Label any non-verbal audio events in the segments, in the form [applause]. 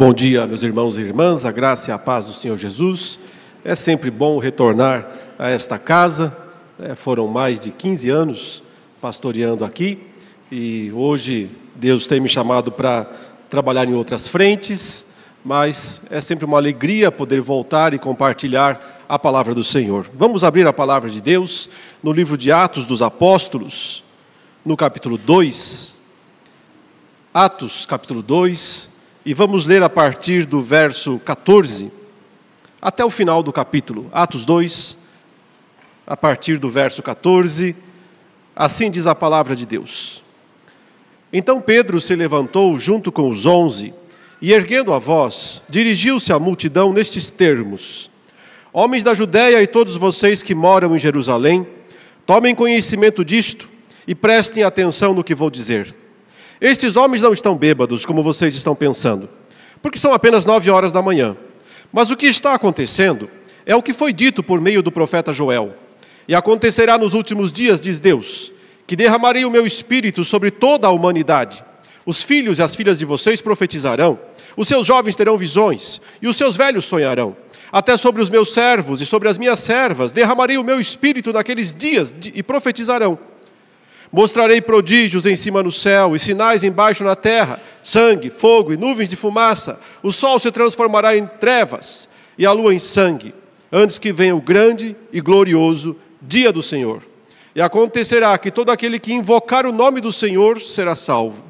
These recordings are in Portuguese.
Bom dia, meus irmãos e irmãs, a graça e a paz do Senhor Jesus. É sempre bom retornar a esta casa. É, foram mais de 15 anos pastoreando aqui e hoje Deus tem me chamado para trabalhar em outras frentes, mas é sempre uma alegria poder voltar e compartilhar a palavra do Senhor. Vamos abrir a palavra de Deus no livro de Atos dos Apóstolos, no capítulo 2. Atos, capítulo 2, e vamos ler a partir do verso 14 até o final do capítulo. Atos 2, a partir do verso 14. Assim diz a palavra de Deus. Então Pedro se levantou junto com os onze e, erguendo a voz, dirigiu-se à multidão nestes termos: Homens da Judéia e todos vocês que moram em Jerusalém, tomem conhecimento disto e prestem atenção no que vou dizer. Estes homens não estão bêbados, como vocês estão pensando, porque são apenas nove horas da manhã. Mas o que está acontecendo é o que foi dito por meio do profeta Joel. E acontecerá nos últimos dias, diz Deus, que derramarei o meu espírito sobre toda a humanidade. Os filhos e as filhas de vocês profetizarão, os seus jovens terão visões, e os seus velhos sonharão. Até sobre os meus servos e sobre as minhas servas derramarei o meu espírito naqueles dias e profetizarão. Mostrarei prodígios em cima no céu e sinais embaixo na terra: sangue, fogo e nuvens de fumaça. O sol se transformará em trevas e a lua em sangue, antes que venha o grande e glorioso dia do Senhor. E acontecerá que todo aquele que invocar o nome do Senhor será salvo.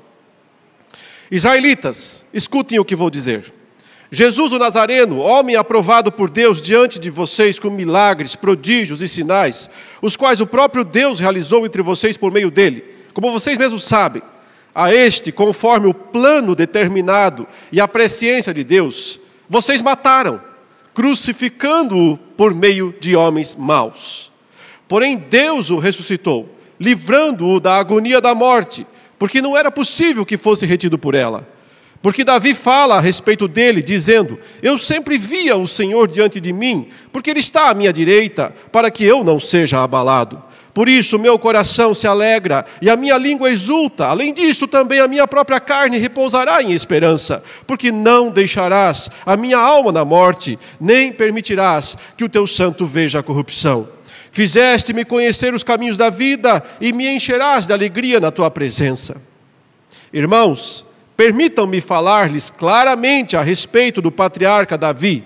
Israelitas, escutem o que vou dizer. Jesus o Nazareno, homem aprovado por Deus diante de vocês com milagres, prodígios e sinais, os quais o próprio Deus realizou entre vocês por meio dele, como vocês mesmos sabem. A este, conforme o plano determinado e a presciência de Deus, vocês mataram, crucificando-o por meio de homens maus. Porém, Deus o ressuscitou, livrando-o da agonia da morte, porque não era possível que fosse retido por ela. Porque Davi fala a respeito dele, dizendo: Eu sempre via o Senhor diante de mim, porque Ele está à minha direita, para que eu não seja abalado. Por isso meu coração se alegra e a minha língua exulta. Além disso, também a minha própria carne repousará em esperança, porque não deixarás a minha alma na morte, nem permitirás que o teu santo veja a corrupção. Fizeste-me conhecer os caminhos da vida e me encherás de alegria na tua presença. Irmãos, permitam-me falar-lhes claramente a respeito do patriarca Davi.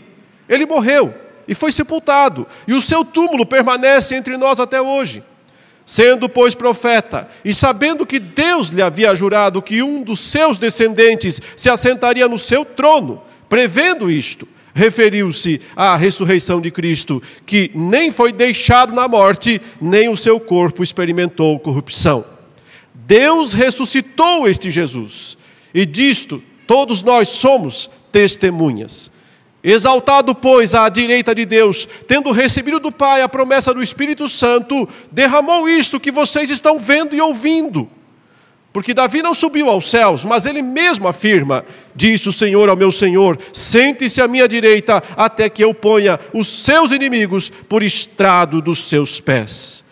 Ele morreu e foi sepultado, e o seu túmulo permanece entre nós até hoje. Sendo, pois, profeta, e sabendo que Deus lhe havia jurado que um dos seus descendentes se assentaria no seu trono, prevendo isto, referiu-se à ressurreição de Cristo, que nem foi deixado na morte, nem o seu corpo experimentou corrupção. Deus ressuscitou este Jesus, e disto todos nós somos testemunhas. Exaltado, pois, à direita de Deus, tendo recebido do Pai a promessa do Espírito Santo, derramou isto que vocês estão vendo e ouvindo. Porque Davi não subiu aos céus, mas ele mesmo afirma: Disse o Senhor ao meu Senhor: Sente-se à minha direita, até que eu ponha os seus inimigos por estrado dos seus pés.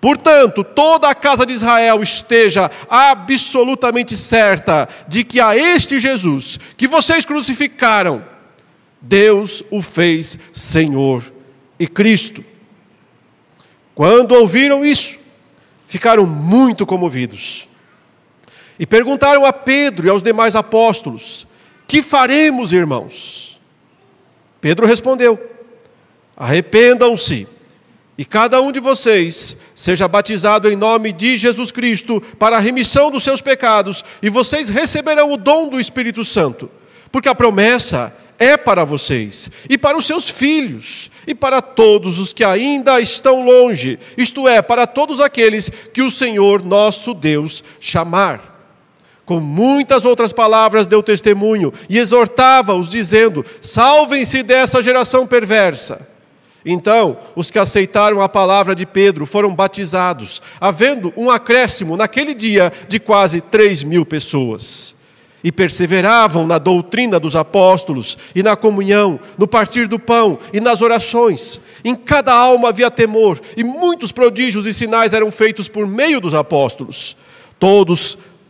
Portanto, toda a casa de Israel esteja absolutamente certa de que a este Jesus, que vocês crucificaram, Deus o fez Senhor e Cristo. Quando ouviram isso, ficaram muito comovidos e perguntaram a Pedro e aos demais apóstolos: Que faremos, irmãos? Pedro respondeu: Arrependam-se e cada um de vocês seja batizado em nome de Jesus Cristo para a remissão dos seus pecados, e vocês receberão o dom do Espírito Santo, porque a promessa é para vocês e para os seus filhos e para todos os que ainda estão longe, isto é, para todos aqueles que o Senhor nosso Deus chamar com muitas outras palavras deu testemunho e exortava-os, dizendo: Salvem-se dessa geração perversa. Então, os que aceitaram a palavra de Pedro foram batizados, havendo um acréscimo naquele dia de quase três mil pessoas. E perseveravam na doutrina dos apóstolos, e na comunhão, no partir do pão e nas orações. Em cada alma havia temor, e muitos prodígios e sinais eram feitos por meio dos apóstolos. Todos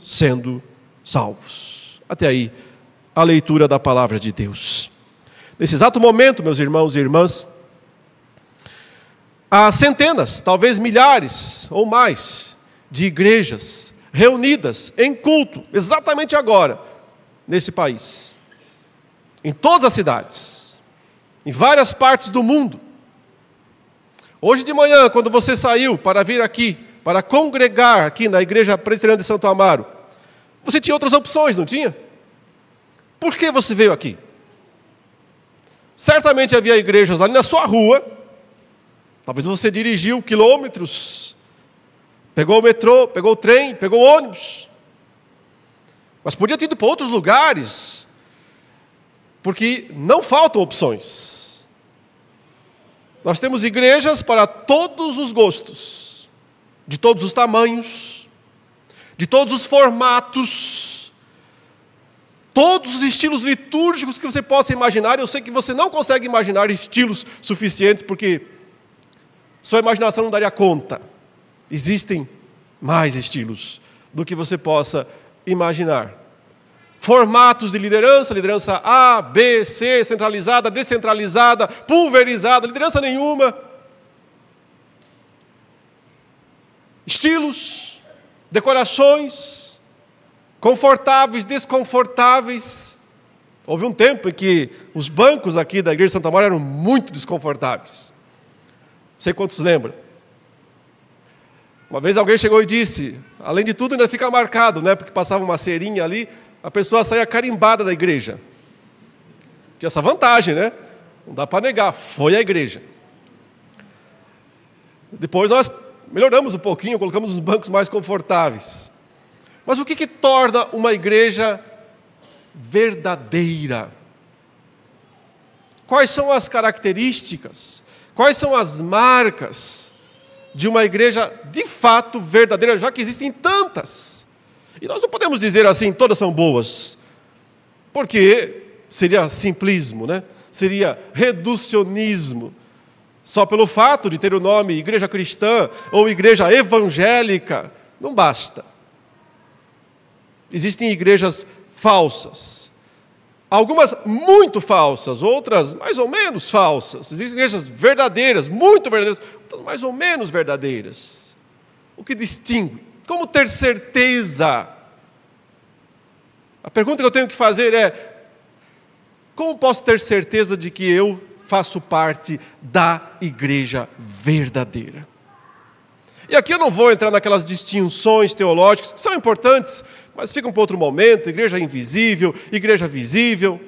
sendo salvos. Até aí, a leitura da palavra de Deus. Nesse exato momento, meus irmãos e irmãs, há centenas, talvez milhares ou mais, de igrejas reunidas em culto, exatamente agora, nesse país. Em todas as cidades, em várias partes do mundo. Hoje de manhã, quando você saiu para vir aqui, para congregar aqui na igreja presbiteriana de Santo Amaro, você tinha outras opções, não tinha? Por que você veio aqui? Certamente havia igrejas ali na sua rua. Talvez você dirigiu quilômetros, pegou o metrô, pegou o trem, pegou o ônibus. Mas podia ter ido para outros lugares, porque não faltam opções. Nós temos igrejas para todos os gostos, de todos os tamanhos, de todos os formatos, todos os estilos litúrgicos que você possa imaginar. Eu sei que você não consegue imaginar estilos suficientes, porque sua imaginação não daria conta. Existem mais estilos do que você possa imaginar. Formatos de liderança, liderança A, B, C, centralizada, descentralizada, pulverizada, liderança nenhuma. Estilos, decorações, confortáveis, desconfortáveis. Houve um tempo em que os bancos aqui da Igreja de Santa Maria eram muito desconfortáveis. Não sei quantos lembram. Uma vez alguém chegou e disse, além de tudo ainda fica marcado, né, porque passava uma cerinha ali, a pessoa saía carimbada da igreja. Tinha essa vantagem, né? Não dá para negar, foi a igreja. Depois nós melhoramos um pouquinho, colocamos os bancos mais confortáveis. Mas o que, que torna uma igreja verdadeira? Quais são as características, quais são as marcas de uma igreja de fato verdadeira, já que existem tantas? E nós não podemos dizer assim, todas são boas, porque seria simplismo, né? seria reducionismo. Só pelo fato de ter o nome igreja cristã ou igreja evangélica, não basta. Existem igrejas falsas. Algumas muito falsas, outras mais ou menos falsas. Existem igrejas verdadeiras, muito verdadeiras, outras mais ou menos verdadeiras. O que distingue? Como ter certeza? A pergunta que eu tenho que fazer é: como posso ter certeza de que eu faço parte da igreja verdadeira. E aqui eu não vou entrar naquelas distinções teológicas, que são importantes, mas ficam para outro momento igreja invisível, igreja visível.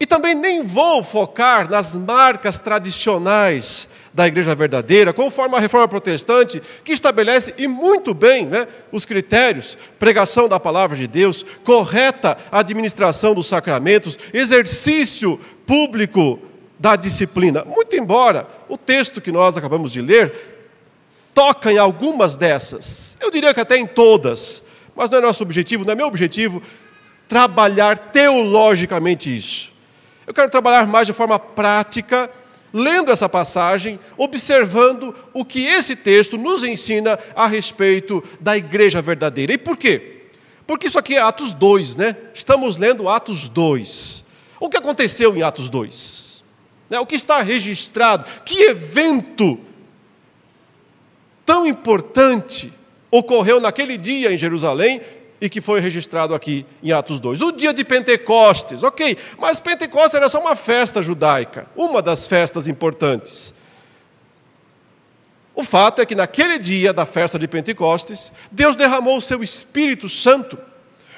E também nem vou focar nas marcas tradicionais da igreja verdadeira, conforme a reforma protestante, que estabelece, e muito bem, né, os critérios: pregação da palavra de Deus, correta administração dos sacramentos, exercício público da disciplina. Muito embora o texto que nós acabamos de ler toca em algumas dessas, eu diria que até em todas, mas não é nosso objetivo, não é meu objetivo trabalhar teologicamente isso. Eu quero trabalhar mais de forma prática, lendo essa passagem, observando o que esse texto nos ensina a respeito da igreja verdadeira. E por quê? Porque isso aqui é Atos 2, né? Estamos lendo Atos 2. O que aconteceu em Atos 2? Né? O que está registrado? Que evento tão importante ocorreu naquele dia em Jerusalém e que foi registrado aqui em Atos 2. O dia de Pentecostes, ok, mas Pentecostes era só uma festa judaica, uma das festas importantes. O fato é que naquele dia da festa de Pentecostes, Deus derramou o seu Espírito Santo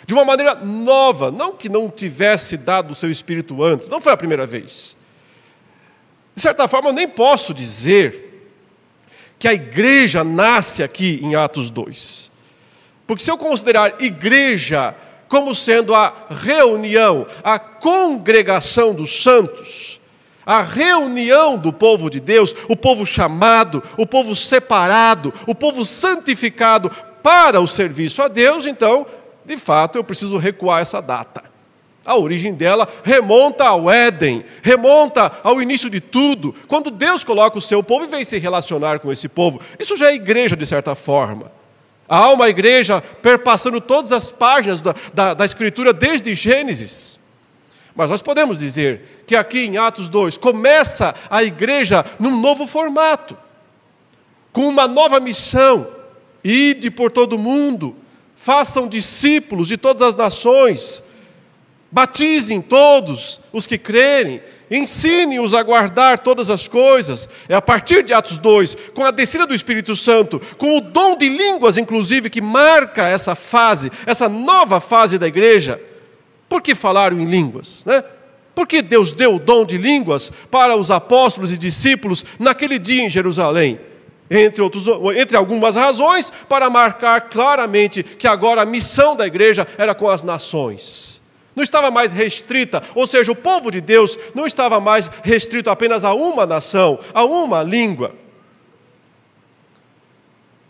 de uma maneira nova, não que não tivesse dado o seu Espírito antes, não foi a primeira vez. De certa forma, eu nem posso dizer que a igreja nasce aqui em Atos 2. Porque se eu considerar igreja como sendo a reunião, a congregação dos santos, a reunião do povo de Deus, o povo chamado, o povo separado, o povo santificado para o serviço a Deus, então, de fato, eu preciso recuar essa data. A origem dela remonta ao Éden, remonta ao início de tudo, quando Deus coloca o seu povo e vem se relacionar com esse povo. Isso já é igreja, de certa forma. Há uma igreja perpassando todas as páginas da, da, da Escritura desde Gênesis. Mas nós podemos dizer que aqui em Atos 2 começa a igreja num novo formato, com uma nova missão: ide por todo o mundo, façam discípulos de todas as nações, batizem todos os que crerem, ensine-os a guardar todas as coisas. É a partir de Atos 2, com a descida do Espírito Santo, com o dom de línguas, inclusive, que marca essa fase, essa nova fase da igreja. Por que falaram em línguas? Né? Por que Deus deu o dom de línguas para os apóstolos e discípulos naquele dia em Jerusalém? Entre, outros, entre algumas razões, para marcar claramente que agora a missão da igreja era com as nações não estava mais restrita, ou seja, o povo de Deus não estava mais restrito apenas a uma nação, a uma língua.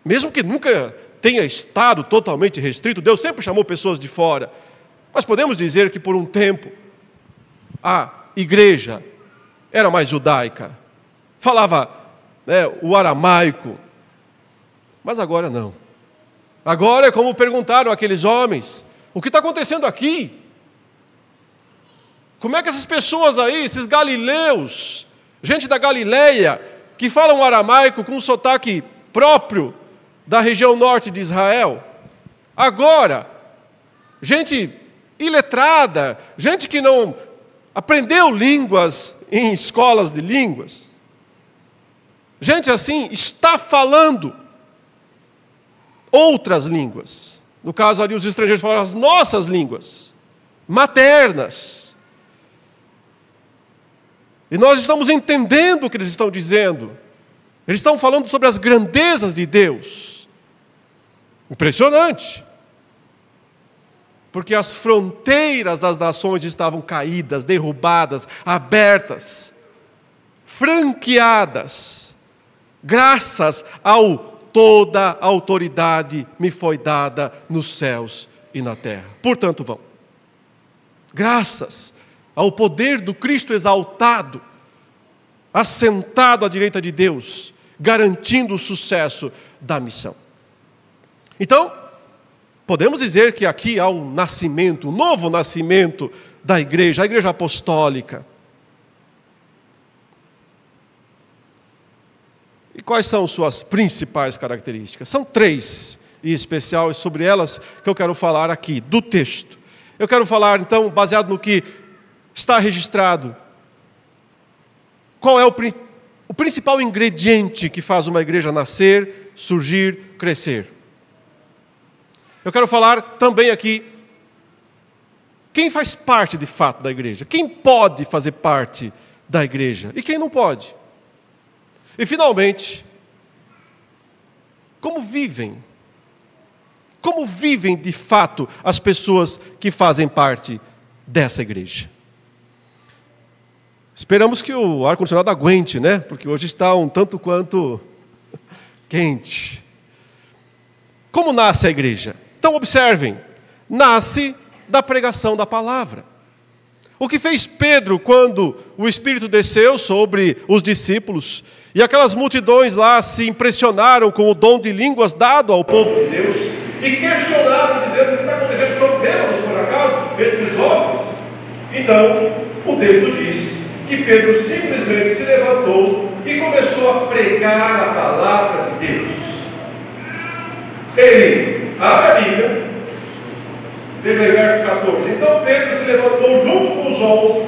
Mesmo que nunca tenha estado totalmente restrito, Deus sempre chamou pessoas de fora. Mas podemos dizer que por um tempo a igreja era mais judaica, falava né, o aramaico, mas agora não. Agora é como perguntaram aqueles homens: o que está acontecendo aqui? Como é que essas pessoas aí, esses galileus, gente da Galileia, que falam aramaico com um sotaque próprio da região norte de Israel, agora, gente iletrada, gente que não aprendeu línguas em escolas de línguas, gente assim está falando outras línguas. No caso ali, os estrangeiros falaram as nossas línguas, maternas. E nós estamos entendendo o que eles estão dizendo. Eles estão falando sobre as grandezas de Deus. Impressionante. Porque as fronteiras das nações estavam caídas, derrubadas, abertas, franqueadas, graças ao toda a autoridade me foi dada nos céus e na terra. Portanto, vão. Graças ao poder do Cristo exaltado, assentado à direita de Deus, garantindo o sucesso da missão. Então, podemos dizer que aqui há um nascimento, um novo nascimento da igreja, a igreja apostólica. E quais são suas principais características? São três, em especial, e sobre elas que eu quero falar aqui, do texto. Eu quero falar, então, baseado no que está registrado. Qual é o, o principal ingrediente que faz uma igreja nascer, surgir, crescer? Eu quero falar também aqui quem faz parte de fato da igreja, quem pode fazer parte da igreja e quem não pode. E finalmente, como vivem? Como vivem de fato as pessoas que fazem parte dessa igreja? Esperamos que o ar-condicionado aguente, né? Porque hoje está um tanto quanto [laughs] quente. Como nasce a igreja? Então, observem: nasce da pregação da palavra. O que fez Pedro quando o Espírito desceu sobre os discípulos e aquelas multidões lá se impressionaram com o dom de línguas dado ao povo de Deus e questionaram, dizendo: O que está acontecendo? Estão bêbados por acaso, estes homens? Então, o texto diz que Pedro simplesmente se levantou e começou a pregar a palavra de Deus. Ele abre a Bíblia, veja aí verso 14. Então Pedro se levantou junto com os onze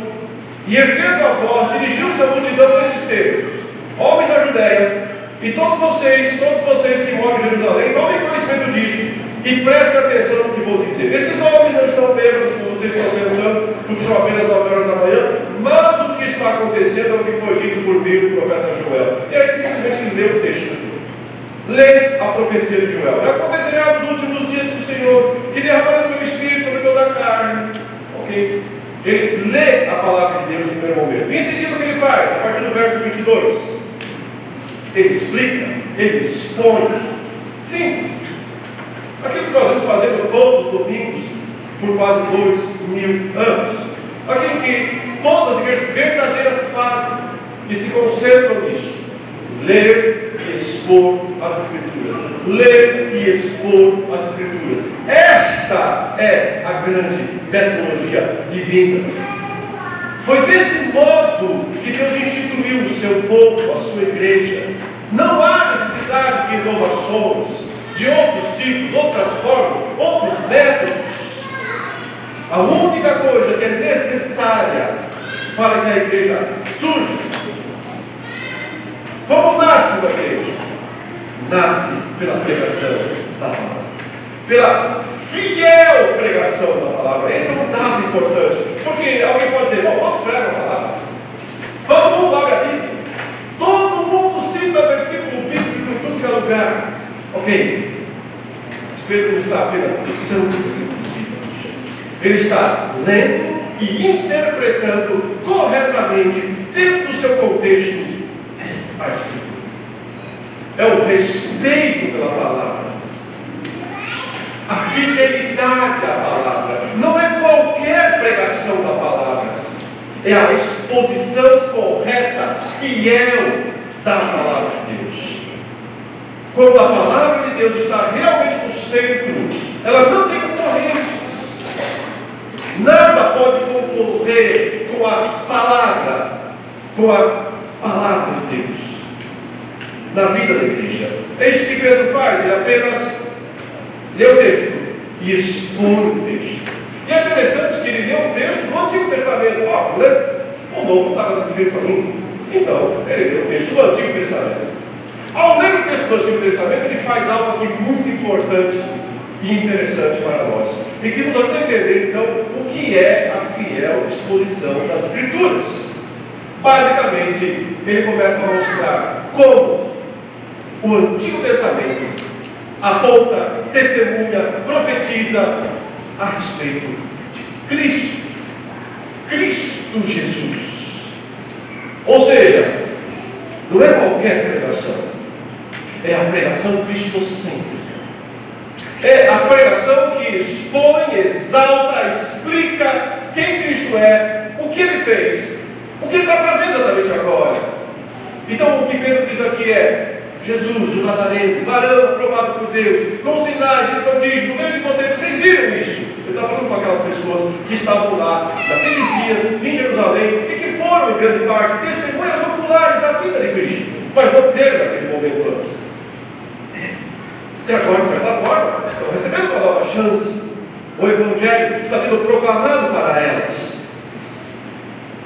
e, erguendo a voz, dirigiu-se à multidão desses termos: Homens da Judéia, e todos vocês, todos vocês que moram em Jerusalém, tomem conhecimento disto e prestem atenção no que vou dizer. Esses homens não estão bêbados como vocês estão pensando, porque são apenas 9 horas da manhã, mas o que está acontecendo é o que foi dito por meio do profeta Joel. E aí simplesmente leu o texto. Lê a profecia de Joel. E acontecerá nos últimos dias do Senhor que derramará do meu espírito sobre toda a carne. Ok? Ele lê a palavra de Deus em primeiro momento. Em seguida, o que ele faz? A partir do verso 22. Ele explica, ele expõe. Simples. Aquilo que nós vamos fazendo todos os domingos por quase dois mil anos. Aquilo que todas as igrejas verdadeiras fazem e se concentram nisso. Ler e expor as Escrituras. Ler e expor as Escrituras. Esta é a grande metodologia divina. Foi desse modo que Deus instituiu o seu povo, a sua igreja. Não há necessidade de inovações, de outros tipos, outras formas, outros métodos. A única coisa que é necessária para que a igreja surja. Como nasce uma igreja? Nasce pela pregação da palavra, pela fiel pregação da palavra. Esse é um dado importante, porque alguém pode dizer, bom, todos pregam a palavra, todo mundo abre a Bíblia, todo mundo cita versículo bíblico em tudo que é lugar. Ok, mas Pedro não está apenas citando versículos bíblicos, ele está lendo e interpretando corretamente, dentro do seu contexto, a Escritura. É o respeito pela palavra, a fidelidade à palavra. Não é qualquer pregação da palavra, é a exposição correta, fiel da palavra de Deus. Quando a palavra de Deus está realmente centro, ela não tem concorrentes. Nada pode concorrer com a palavra, com a palavra de Deus na vida da igreja. É isso que Pedro faz, ele apenas lê o texto e expõe o texto. E é interessante que ele lê um texto do Antigo Testamento, óbvio, né? O Novo não estava escrito ainda. Então, ele lê o texto do Antigo Testamento. Ao ler o texto do Antigo Testamento, ele faz algo aqui muito importante e interessante para nós. E que nos ajuda a entender, então, o que é a fiel exposição das Escrituras. Basicamente, ele começa a mostrar como o Antigo Testamento aponta, testemunha, profetiza a respeito de Cristo. Cristo Jesus. Ou seja, não é qualquer pregação, é a pregação cristocêntrica. É a pregação que expõe, exalta, explica quem Cristo é, o que ele fez, o que ele está fazendo exatamente agora. Então, o que Pedro diz aqui é: Jesus, o Nazareno, varão aprovado por Deus, com sinais e prodígios no meio de vocês, vocês viram isso? Ele está falando com aquelas pessoas que estavam lá naqueles dias em Jerusalém e que foram, em grande parte, testemunhas oculares da vida de Cristo, mas não creram naquele momento antes. E agora, de certa forma, estão recebendo uma nova chance. O Evangelho está sendo proclamado para elas.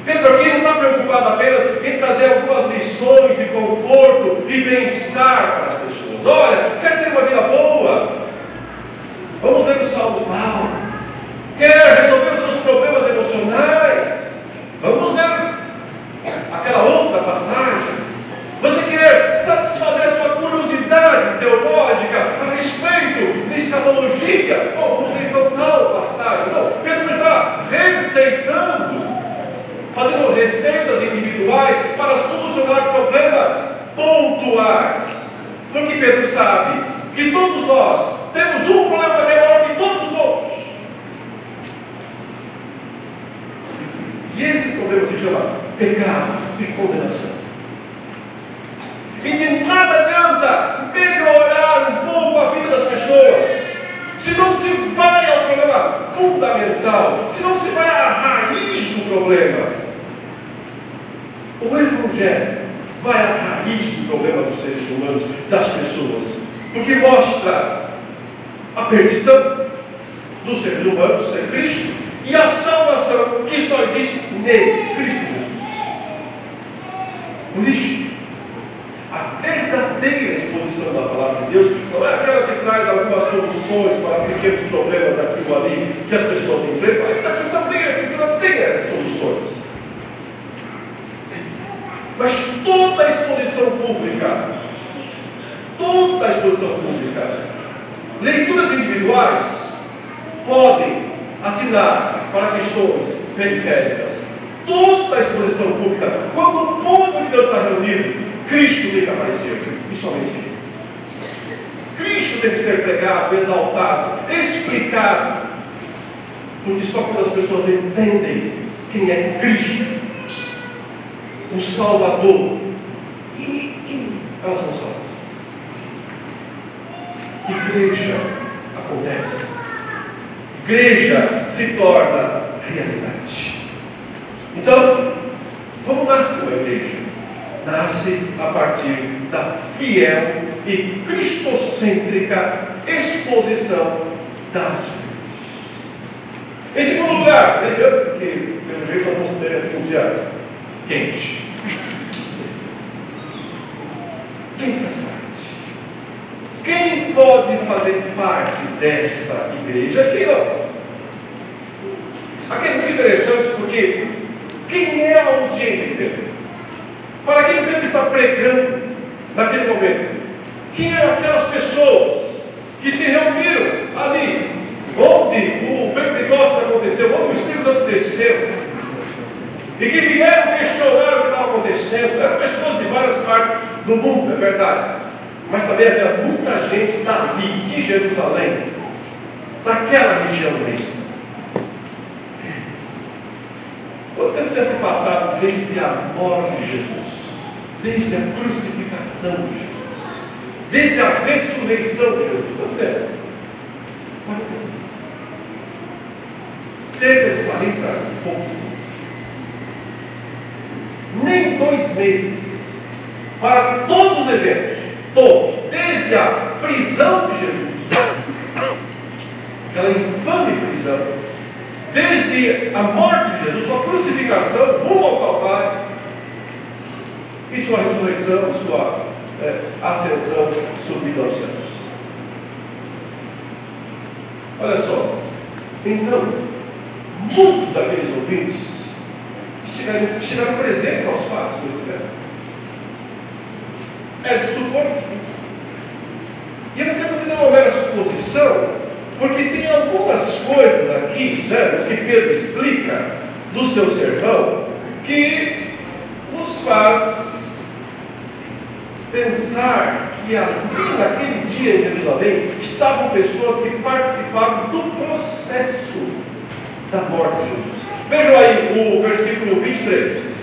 Pedro aqui não está preocupado apenas em trazer algumas lições de conforto e bem-estar para as pessoas. Olha, quer ter uma vida boa? Vamos ler o Salmo tal. Quer resolver os seus problemas emocionais? Vamos ler aquela outra passagem. Satisfazer sua curiosidade teológica a respeito de escatologia? Bom, vamos ler então tal passagem. Não, Pedro está receitando fazendo receitas individuais para solucionar problemas pontuais. Porque Pedro sabe que todos nós temos um problema que é maior que todos os outros. E esse problema se chama pecado e condenação. E de nada adianta melhorar um pouco a vida das pessoas, se não se vai ao problema fundamental, se não se vai à raiz do problema. O Evangelho vai à raiz do problema dos seres humanos, das pessoas, porque mostra a perdição dos seres humanos sem Cristo e a salvação que só existe nele, Cristo Jesus. Por isso, a verdadeira exposição da palavra de Deus não é aquela que traz algumas soluções para pequenos problemas aqui ou ali que as pessoas enfrentam, ainda que também a Escritura tem essas soluções. Mas toda a exposição pública, toda a exposição pública. Leituras individuais podem atinar para questões periféricas. Toda a exposição pública, quando o povo de Deus está reunido, Cristo tem que aparecer, e somente Ele. Cristo tem que ser pregado, exaltado, explicado, porque só quando as pessoas entendem quem é Cristo, o Salvador, elas são salvas. Igreja acontece. Igreja se torna realidade. Então, como nasce uma igreja? Nasce a partir da fiel e cristocêntrica exposição das Escrituras. Em segundo lugar, porque pelo jeito nós vamos ter aqui um dia quente. Quem faz parte? Quem pode fazer parte desta igreja? Quem não? Aqui é muito interessante porque quem é a audiência de Pedro? Para quem Pedro está pregando naquele momento? Quem eram aquelas pessoas que se reuniram ali, onde o Pentecostes aconteceu, onde o Espírito Santo desceu, e que vieram questionar o que estava acontecendo? Eram pessoas de várias partes do mundo, é verdade, mas também havia muita gente dali, de Jerusalém, daquela região mesmo. Quanto tempo tinha se passado desde a morte de Jesus, desde a crucificação de Jesus? desde a ressurreição de Jesus. Quanto tempo? 40 dias. Cerca de 40 e poucos dias. Nem dois meses para todos os eventos, todos, desde a prisão de Jesus, aquela infame prisão, desde a morte de Jesus, sua crucificação rumo ao Calvário, e sua ressurreição, sua é, ascensão, subida aos céus. Olha só, então, muitos daqueles ouvintes estiveram, estiveram presentes aos fatos, não estiveram? É de supor que sim. E eu não entendo que não é uma mera suposição, porque tem algumas coisas aqui, né, que Pedro explica do seu sermão, que nos faz pensar que ali naquele dia em Jerusalém estavam pessoas que participavam do processo da morte de Jesus. Vejam aí o versículo 23.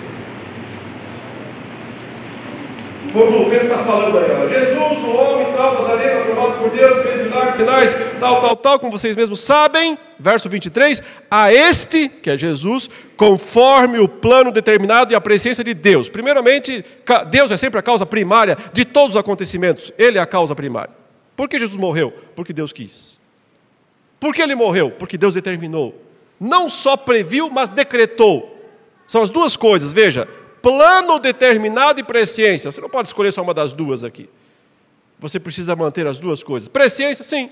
Quando o Pedro está falando aí, ó, Jesus, o homem tal, Nazareno, aprovado por Deus, fez milagres, sinais, tal, tal, tal, como vocês mesmos sabem, verso 23, a este, que é Jesus, conforme o plano determinado e a presença de Deus. Primeiramente, Deus é sempre a causa primária de todos os acontecimentos, Ele é a causa primária. Por que Jesus morreu? Porque Deus quis. Por que ele morreu? Porque Deus determinou. Não só previu, mas decretou. São as duas coisas, veja plano determinado e presciência. Você não pode escolher só uma das duas aqui. Você precisa manter as duas coisas. Presciência, sim.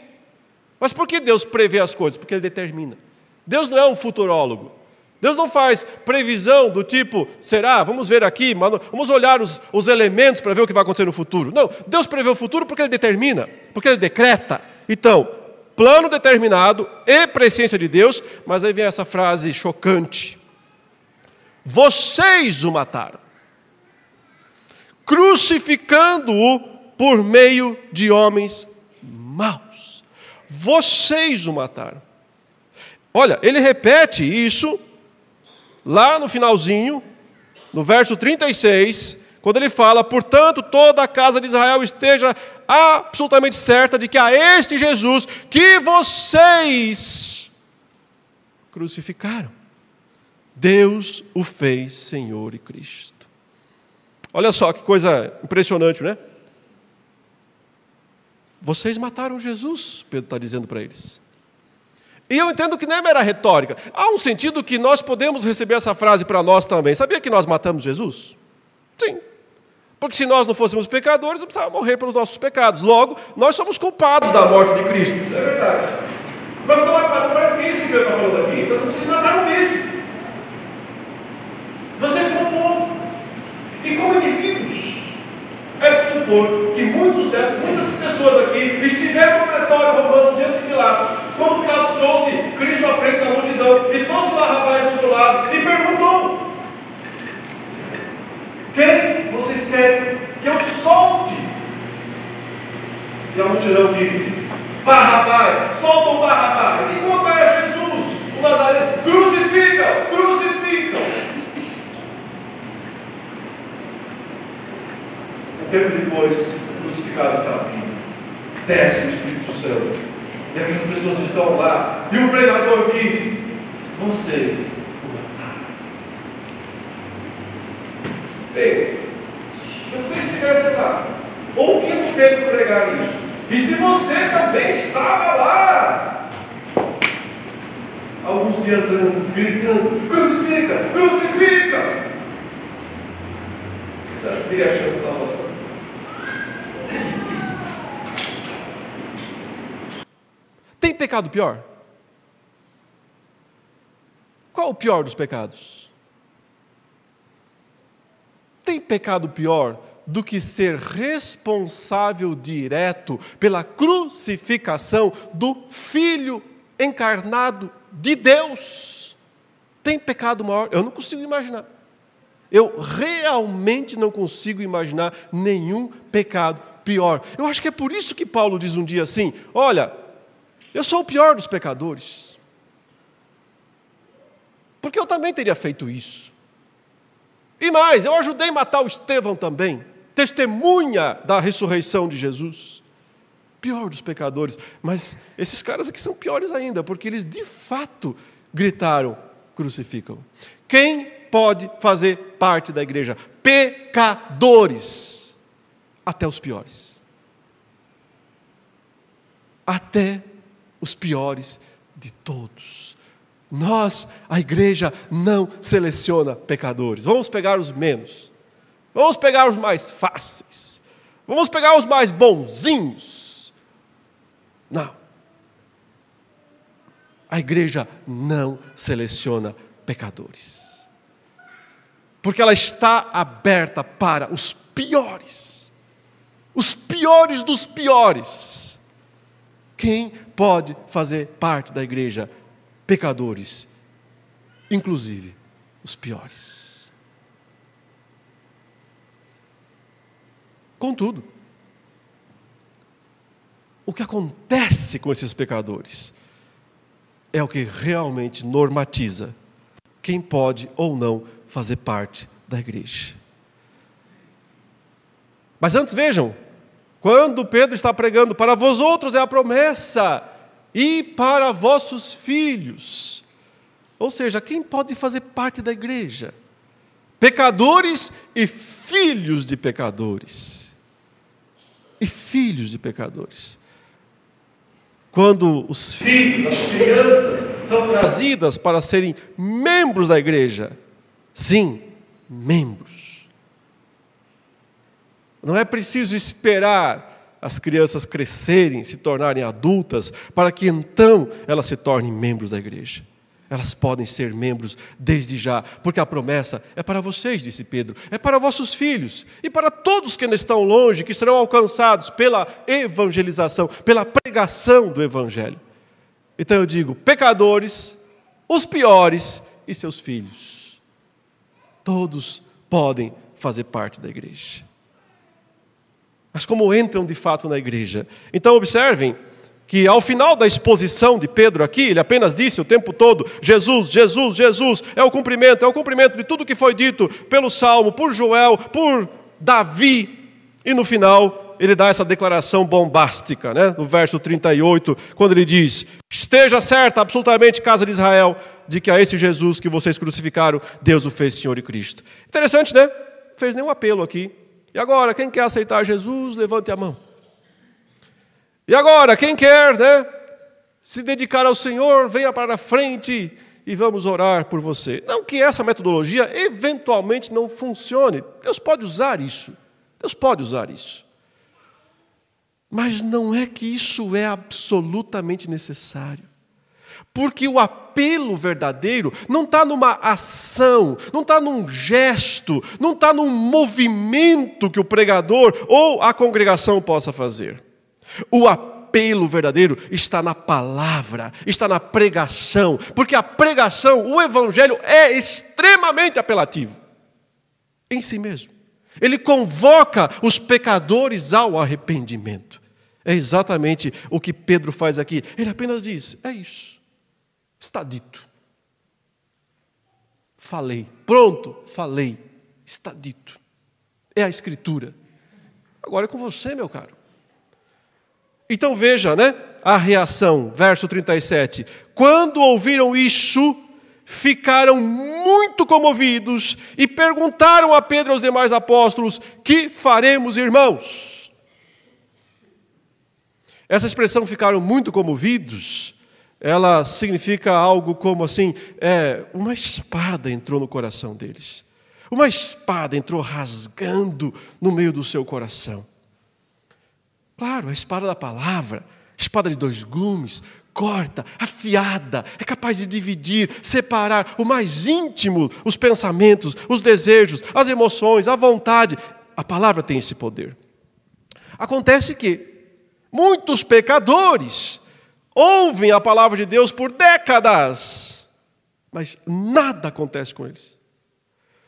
Mas por que Deus prevê as coisas? Porque Ele determina. Deus não é um futurólogo. Deus não faz previsão do tipo, será? Vamos ver aqui, vamos olhar os, os elementos para ver o que vai acontecer no futuro. Não, Deus prevê o futuro porque Ele determina, porque Ele decreta. Então, plano determinado e presciência de Deus, mas aí vem essa frase chocante. Vocês o mataram, crucificando-o por meio de homens maus. Vocês o mataram. Olha, ele repete isso lá no finalzinho, no verso 36, quando ele fala: Portanto, toda a casa de Israel esteja absolutamente certa de que a este Jesus que vocês crucificaram. Deus o fez Senhor e Cristo. Olha só que coisa impressionante, né? Vocês mataram Jesus, Pedro está dizendo para eles. E eu entendo que não é mera retórica. Há um sentido que nós podemos receber essa frase para nós também. Sabia que nós matamos Jesus? Sim. Porque se nós não fôssemos pecadores, não precisava morrer pelos nossos pecados. Logo, nós somos culpados da morte de Cristo. Isso é verdade. Mas não, não parece que é isso que Pedro está falando aqui. Então vocês mataram mesmo. Vocês como povo e como indivíduos. É de supor que muitos dessas, muitas pessoas aqui estiveram no pretório romano diante de Pilatos, quando Pilatos trouxe Cristo à frente da multidão e trouxe Barrabás do outro lado e perguntou: Quem vocês querem que eu solte? E a multidão disse: Barrabás, soltam Barrabás. Enquanto é Jesus, o Nazareno, crucificam, crucificam. Um tempo depois, o crucificado está vivo. Desce o Espírito Santo. E aquelas pessoas estão lá. E o pregador diz: Vocês o mataram. Pense, se você estivesse lá, ouvindo Pedro pregar isso, e se você também estava lá, alguns dias antes, gritando: Crucifica, crucifica! Você acha que teria chance de salvação? Tem pecado pior? Qual o pior dos pecados? Tem pecado pior do que ser responsável direto pela crucificação do Filho encarnado de Deus? Tem pecado maior? Eu não consigo imaginar. Eu realmente não consigo imaginar nenhum pecado pior. Eu acho que é por isso que Paulo diz um dia assim: Olha, eu sou o pior dos pecadores. Porque eu também teria feito isso. E mais, eu ajudei a matar o Estevão também, testemunha da ressurreição de Jesus. Pior dos pecadores. Mas esses caras aqui são piores ainda, porque eles de fato gritaram: crucificam. Quem pode fazer parte da igreja? Pecadores. Até os piores. Até os piores de todos. Nós, a igreja, não seleciona pecadores. Vamos pegar os menos. Vamos pegar os mais fáceis. Vamos pegar os mais bonzinhos. Não. A igreja não seleciona pecadores. Porque ela está aberta para os piores. Os piores dos piores. Quem pode fazer parte da igreja? Pecadores, inclusive os piores. Contudo, o que acontece com esses pecadores é o que realmente normatiza quem pode ou não fazer parte da igreja. Mas antes vejam, quando Pedro está pregando, para vós outros é a promessa, e para vossos filhos. Ou seja, quem pode fazer parte da igreja? Pecadores e filhos de pecadores. E filhos de pecadores. Quando os filhos, as crianças, são trazidas para serem membros da igreja, sim, membros. Não é preciso esperar as crianças crescerem, se tornarem adultas, para que então elas se tornem membros da igreja. Elas podem ser membros desde já, porque a promessa é para vocês, disse Pedro, é para vossos filhos e para todos que ainda estão longe, que serão alcançados pela evangelização, pela pregação do Evangelho. Então eu digo: pecadores, os piores e seus filhos. Todos podem fazer parte da igreja mas como entram de fato na igreja. Então, observem que ao final da exposição de Pedro aqui, ele apenas disse o tempo todo: Jesus, Jesus, Jesus, é o cumprimento, é o cumprimento de tudo que foi dito pelo Salmo, por Joel, por Davi, e no final ele dá essa declaração bombástica, né? no verso 38, quando ele diz: Esteja certa, absolutamente, casa de Israel, de que a esse Jesus que vocês crucificaram, Deus o fez Senhor e Cristo. Interessante, né? Não fez nenhum apelo aqui. E agora, quem quer aceitar Jesus, levante a mão. E agora, quem quer, né, se dedicar ao Senhor, venha para a frente e vamos orar por você. Não que essa metodologia eventualmente não funcione. Deus pode usar isso. Deus pode usar isso. Mas não é que isso é absolutamente necessário. Porque o apelo verdadeiro não está numa ação, não está num gesto, não está num movimento que o pregador ou a congregação possa fazer. O apelo verdadeiro está na palavra, está na pregação, porque a pregação, o evangelho é extremamente apelativo em si mesmo. Ele convoca os pecadores ao arrependimento. É exatamente o que Pedro faz aqui. Ele apenas diz: é isso. Está dito. Falei. Pronto, falei. Está dito. É a Escritura. Agora é com você, meu caro. Então veja, né? A reação, verso 37. Quando ouviram isso, ficaram muito comovidos e perguntaram a Pedro e aos demais apóstolos: Que faremos, irmãos? Essa expressão ficaram muito comovidos, ela significa algo como assim: é, uma espada entrou no coração deles. Uma espada entrou rasgando no meio do seu coração. Claro, a espada da palavra, espada de dois gumes, corta, afiada, é capaz de dividir, separar o mais íntimo, os pensamentos, os desejos, as emoções, a vontade. A palavra tem esse poder. Acontece que muitos pecadores ouvem a palavra de Deus por décadas, mas nada acontece com eles.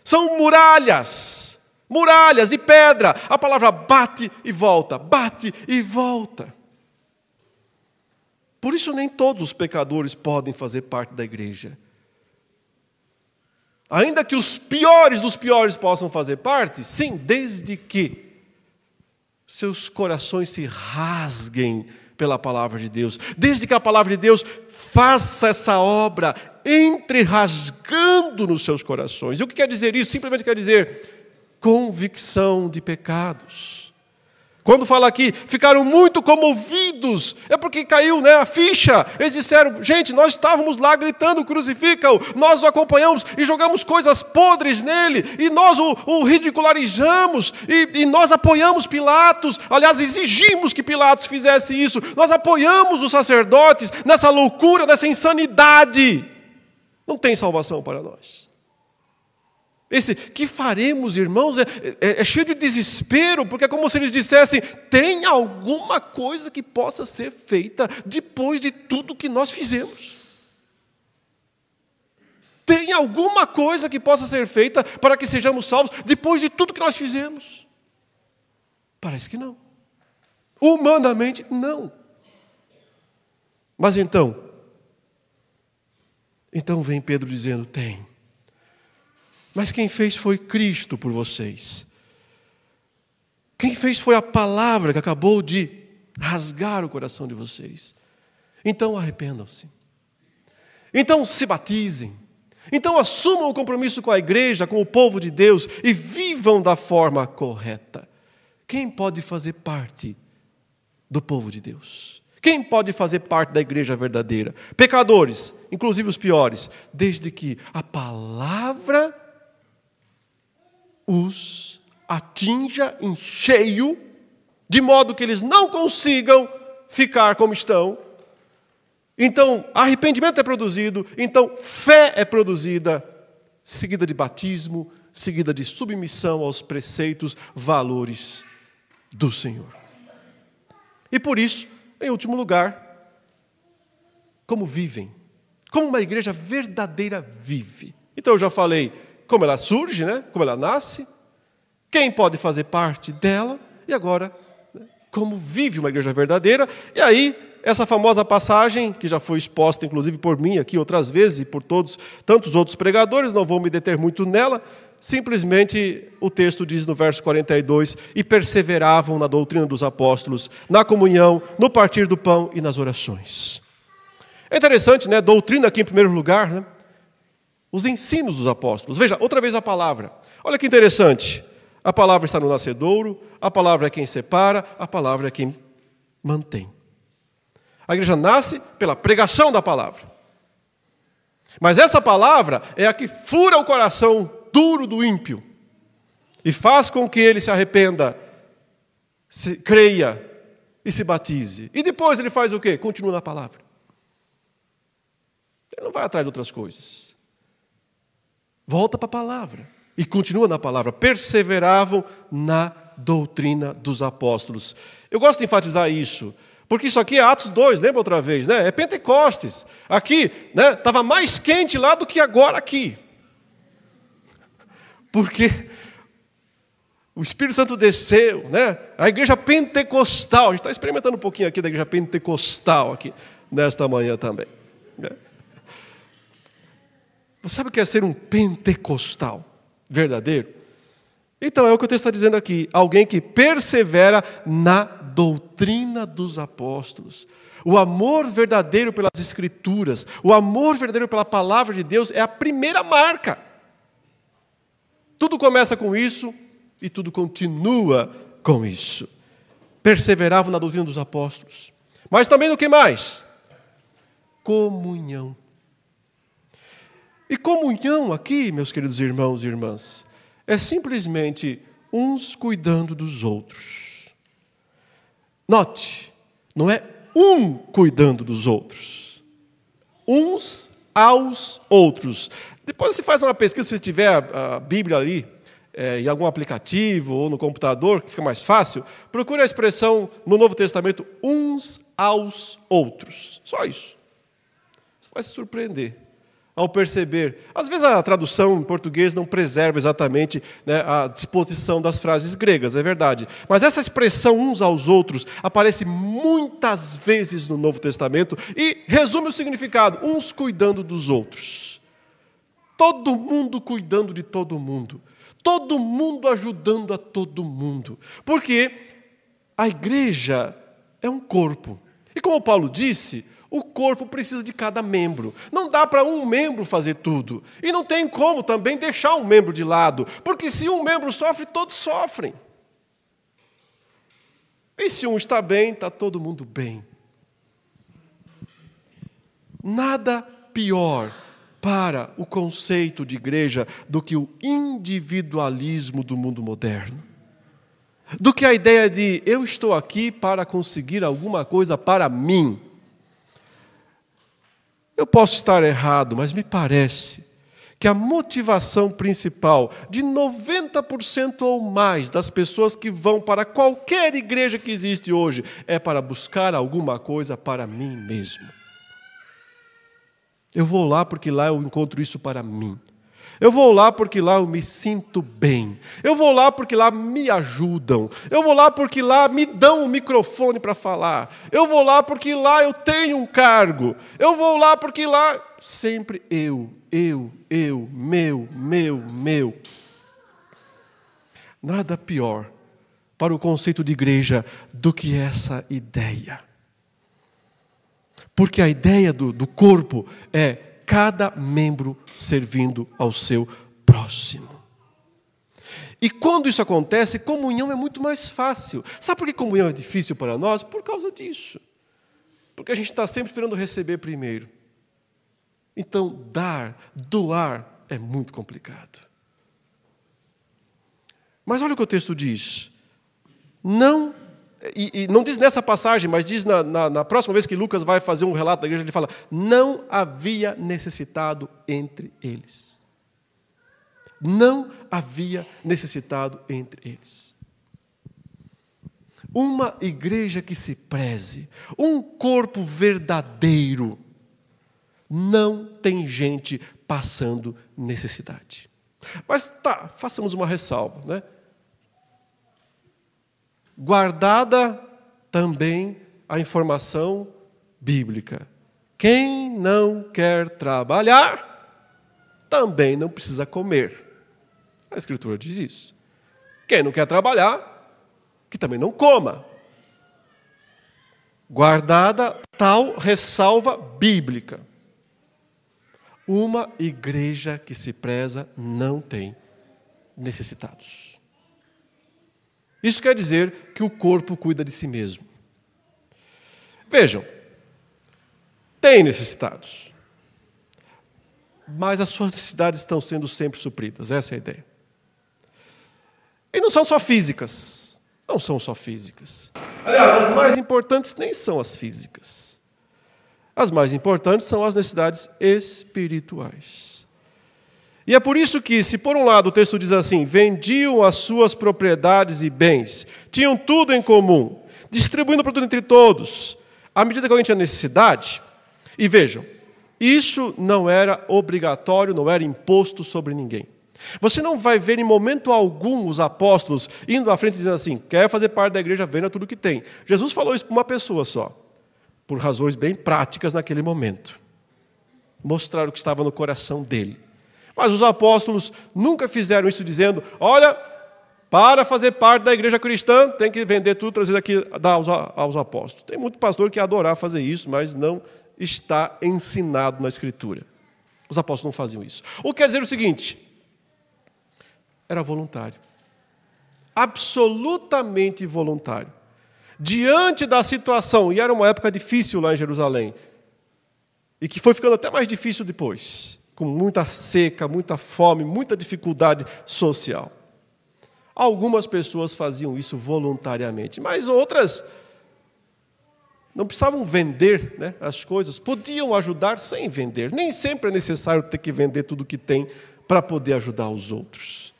São muralhas, muralhas de pedra. A palavra bate e volta, bate e volta. Por isso, nem todos os pecadores podem fazer parte da igreja. Ainda que os piores dos piores possam fazer parte, sim, desde que seus corações se rasguem pela palavra de Deus, desde que a palavra de Deus faça essa obra, entre rasgando nos seus corações. E o que quer dizer isso? Simplesmente quer dizer convicção de pecados quando fala aqui, ficaram muito comovidos, é porque caiu né, a ficha. Eles disseram: gente, nós estávamos lá gritando, crucifica-o, nós o acompanhamos e jogamos coisas podres nele, e nós o, o ridicularizamos, e, e nós apoiamos Pilatos. Aliás, exigimos que Pilatos fizesse isso, nós apoiamos os sacerdotes nessa loucura, nessa insanidade. Não tem salvação para nós. Esse que faremos, irmãos, é, é, é, cheio de desespero, porque é como se eles dissessem: tem alguma coisa que possa ser feita depois de tudo que nós fizemos? Tem alguma coisa que possa ser feita para que sejamos salvos depois de tudo que nós fizemos? Parece que não. Humanamente, não. Mas então, então vem Pedro dizendo: tem. Mas quem fez foi Cristo por vocês. Quem fez foi a palavra que acabou de rasgar o coração de vocês. Então arrependam-se. Então se batizem. Então assumam o compromisso com a igreja, com o povo de Deus e vivam da forma correta. Quem pode fazer parte do povo de Deus? Quem pode fazer parte da igreja verdadeira? Pecadores, inclusive os piores, desde que a palavra os atinja em cheio, de modo que eles não consigam ficar como estão. Então, arrependimento é produzido, então fé é produzida, seguida de batismo, seguida de submissão aos preceitos, valores do Senhor. E por isso, em último lugar, como vivem, como uma igreja verdadeira vive. Então eu já falei como ela surge, né? como ela nasce, quem pode fazer parte dela, e agora, né? como vive uma igreja verdadeira. E aí, essa famosa passagem, que já foi exposta inclusive por mim aqui outras vezes e por todos, tantos outros pregadores, não vou me deter muito nela, simplesmente o texto diz no verso 42: E perseveravam na doutrina dos apóstolos, na comunhão, no partir do pão e nas orações. É interessante, né? Doutrina aqui em primeiro lugar, né? Os ensinos dos apóstolos. Veja, outra vez a palavra. Olha que interessante. A palavra está no nascedouro, a palavra é quem separa, a palavra é quem mantém. A igreja nasce pela pregação da palavra. Mas essa palavra é a que fura o coração duro do ímpio e faz com que ele se arrependa, se creia e se batize. E depois ele faz o quê? Continua na palavra. Ele não vai atrás de outras coisas. Volta para a palavra. E continua na palavra. Perseveravam na doutrina dos apóstolos. Eu gosto de enfatizar isso. Porque isso aqui é Atos 2, lembra outra vez, né? É Pentecostes. Aqui, né? Estava mais quente lá do que agora aqui. [laughs] Porque o Espírito Santo desceu, né? A igreja pentecostal, a gente está experimentando um pouquinho aqui da igreja pentecostal aqui, nesta manhã também. Né? Você sabe o que é ser um pentecostal verdadeiro? Então é o que o texto está dizendo aqui: alguém que persevera na doutrina dos apóstolos. O amor verdadeiro pelas Escrituras, o amor verdadeiro pela palavra de Deus é a primeira marca. Tudo começa com isso, e tudo continua com isso. Perseveravam na doutrina dos apóstolos. Mas também no que mais? Comunhão. E comunhão aqui, meus queridos irmãos e irmãs, é simplesmente uns cuidando dos outros. Note, não é um cuidando dos outros, uns aos outros. Depois você faz uma pesquisa, se tiver a Bíblia ali, é, em algum aplicativo ou no computador, que fica mais fácil, procure a expressão no Novo Testamento uns aos outros. Só isso. Você vai se surpreender ao perceber. Às vezes a tradução em português não preserva exatamente né, a disposição das frases gregas, é verdade. Mas essa expressão uns aos outros aparece muitas vezes no Novo Testamento e resume o significado: uns cuidando dos outros. Todo mundo cuidando de todo mundo. Todo mundo ajudando a todo mundo. Porque a igreja é um corpo. E como Paulo disse, o corpo precisa de cada membro. Não dá para um membro fazer tudo. E não tem como também deixar um membro de lado. Porque se um membro sofre, todos sofrem. E se um está bem, está todo mundo bem. Nada pior para o conceito de igreja do que o individualismo do mundo moderno. Do que a ideia de eu estou aqui para conseguir alguma coisa para mim. Eu posso estar errado, mas me parece que a motivação principal de 90% ou mais das pessoas que vão para qualquer igreja que existe hoje é para buscar alguma coisa para mim mesmo. Eu vou lá porque lá eu encontro isso para mim. Eu vou lá porque lá eu me sinto bem. Eu vou lá porque lá me ajudam. Eu vou lá porque lá me dão um microfone para falar. Eu vou lá porque lá eu tenho um cargo. Eu vou lá porque lá sempre eu, eu, eu, meu, meu, meu. Nada pior para o conceito de igreja do que essa ideia. Porque a ideia do, do corpo é cada membro servindo ao seu próximo. E quando isso acontece, comunhão é muito mais fácil. Sabe por que comunhão é difícil para nós? Por causa disso. Porque a gente está sempre esperando receber primeiro. Então, dar, doar é muito complicado. Mas olha o que o texto diz: não e, e, não diz nessa passagem, mas diz na, na, na, próxima vez que Lucas vai fazer um relato da igreja, ele fala: não havia necessitado entre eles. Não havia necessitado entre eles. Uma igreja que se preze, um corpo verdadeiro, não tem gente passando necessidade. Mas tá, façamos uma ressalva, né? Guardada também a informação bíblica. Quem não quer trabalhar, também não precisa comer. A Escritura diz isso. Quem não quer trabalhar, que também não coma. Guardada tal ressalva bíblica. Uma igreja que se preza não tem necessitados. Isso quer dizer que o corpo cuida de si mesmo. Vejam, tem necessitados, mas as suas necessidades estão sendo sempre supridas, essa é a ideia. E não são só físicas, não são só físicas. Aliás, as mais importantes nem são as físicas. As mais importantes são as necessidades espirituais. E é por isso que, se por um lado o texto diz assim: vendiam as suas propriedades e bens, tinham tudo em comum, distribuindo para tudo entre todos, à medida que alguém tinha necessidade. E vejam, isso não era obrigatório, não era imposto sobre ninguém. Você não vai ver em momento algum os apóstolos indo à frente dizendo assim: quer fazer parte da igreja, venda tudo que tem. Jesus falou isso para uma pessoa só, por razões bem práticas naquele momento. Mostrar o que estava no coração dele. Mas os apóstolos nunca fizeram isso dizendo: olha, para fazer parte da igreja cristã, tem que vender tudo, trazer aqui, dar aos, aos apóstolos. Tem muito pastor que adorar fazer isso, mas não está ensinado na Escritura. Os apóstolos não faziam isso. O que quer dizer o seguinte: era voluntário. Absolutamente voluntário. Diante da situação, e era uma época difícil lá em Jerusalém, e que foi ficando até mais difícil depois, com muita seca, muita fome, muita dificuldade social. Algumas pessoas faziam isso voluntariamente, mas outras não precisavam vender né, as coisas, podiam ajudar sem vender. Nem sempre é necessário ter que vender tudo que tem para poder ajudar os outros.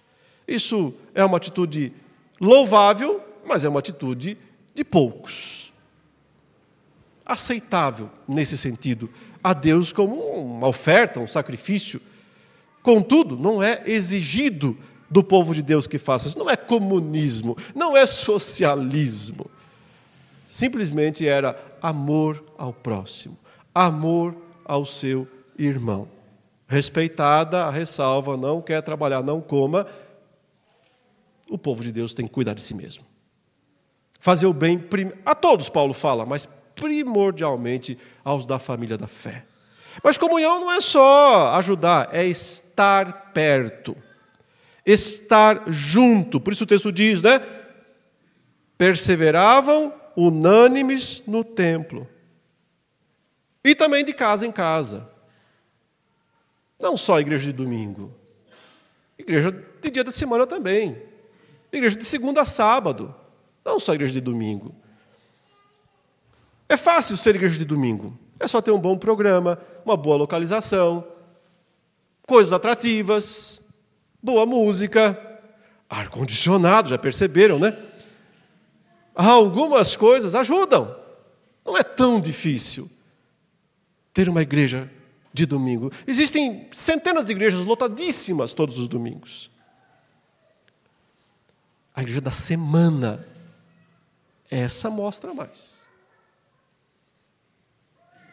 Isso é uma atitude louvável, mas é uma atitude de poucos. Aceitável nesse sentido, a Deus como uma oferta, um sacrifício. Contudo, não é exigido do povo de Deus que faça isso. Não é comunismo, não é socialismo. Simplesmente era amor ao próximo, amor ao seu irmão. Respeitada a ressalva, não quer trabalhar, não coma, o povo de Deus tem que cuidar de si mesmo. Fazer o bem a todos, Paulo fala, mas primordialmente aos da família da fé. Mas comunhão não é só ajudar, é estar perto, estar junto. Por isso o texto diz, né? Perseveravam unânimes no templo. E também de casa em casa. Não só a igreja de domingo, igreja de dia da semana também. Igreja de segunda a sábado, não só igreja de domingo. É fácil ser igreja de domingo. É só ter um bom programa, uma boa localização, coisas atrativas, boa música, ar-condicionado, já perceberam, né? Algumas coisas ajudam. Não é tão difícil ter uma igreja de domingo. Existem centenas de igrejas lotadíssimas todos os domingos a igreja da semana. Essa mostra mais.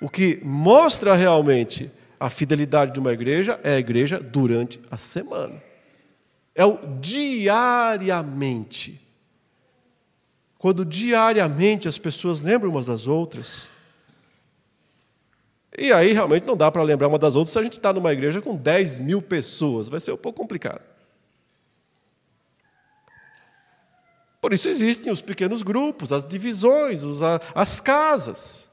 O que mostra realmente a fidelidade de uma igreja é a igreja durante a semana. É o diariamente. Quando diariamente as pessoas lembram umas das outras. E aí realmente não dá para lembrar uma das outras se a gente está numa igreja com 10 mil pessoas. Vai ser um pouco complicado. Por isso existem os pequenos grupos, as divisões, as casas.